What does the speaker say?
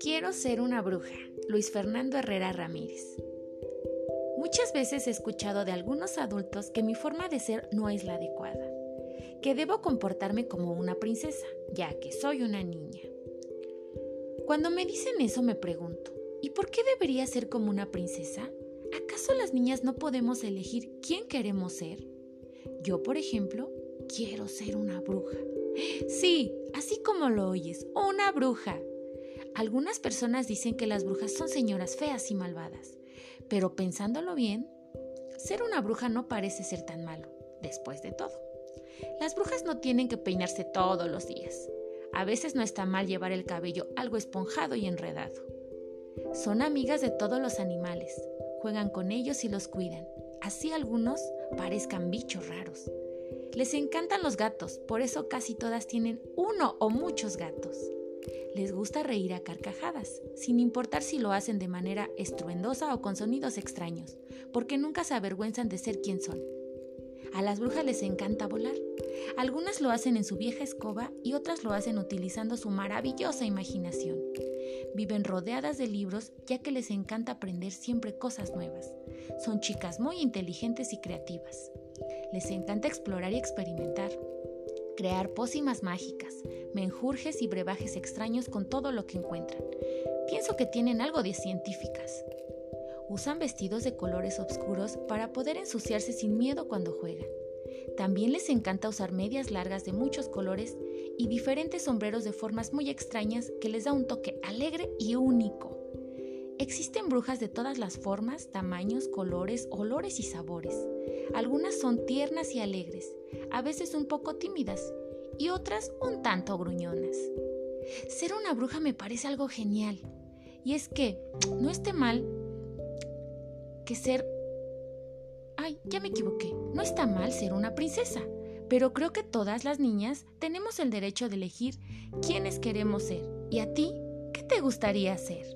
Quiero ser una bruja. Luis Fernando Herrera Ramírez. Muchas veces he escuchado de algunos adultos que mi forma de ser no es la adecuada, que debo comportarme como una princesa, ya que soy una niña. Cuando me dicen eso me pregunto, ¿y por qué debería ser como una princesa? ¿Acaso las niñas no podemos elegir quién queremos ser? Yo, por ejemplo, quiero ser una bruja. Sí, así como lo oyes, una bruja. Algunas personas dicen que las brujas son señoras feas y malvadas, pero pensándolo bien, ser una bruja no parece ser tan malo, después de todo. Las brujas no tienen que peinarse todos los días. A veces no está mal llevar el cabello algo esponjado y enredado. Son amigas de todos los animales, juegan con ellos y los cuidan. Así algunos parezcan bichos raros. Les encantan los gatos, por eso casi todas tienen uno o muchos gatos. Les gusta reír a carcajadas, sin importar si lo hacen de manera estruendosa o con sonidos extraños, porque nunca se avergüenzan de ser quien son. A las brujas les encanta volar. Algunas lo hacen en su vieja escoba y otras lo hacen utilizando su maravillosa imaginación. Viven rodeadas de libros ya que les encanta aprender siempre cosas nuevas. Son chicas muy inteligentes y creativas. Les encanta explorar y experimentar crear pócimas mágicas, menjurjes y brebajes extraños con todo lo que encuentran. Pienso que tienen algo de científicas. Usan vestidos de colores oscuros para poder ensuciarse sin miedo cuando juegan. También les encanta usar medias largas de muchos colores y diferentes sombreros de formas muy extrañas que les da un toque alegre y único. Existen brujas de todas las formas, tamaños, colores, olores y sabores. Algunas son tiernas y alegres, a veces un poco tímidas y otras un tanto gruñonas. Ser una bruja me parece algo genial. Y es que no esté mal que ser... Ay, ya me equivoqué. No está mal ser una princesa. Pero creo que todas las niñas tenemos el derecho de elegir quiénes queremos ser. ¿Y a ti? ¿Qué te gustaría ser?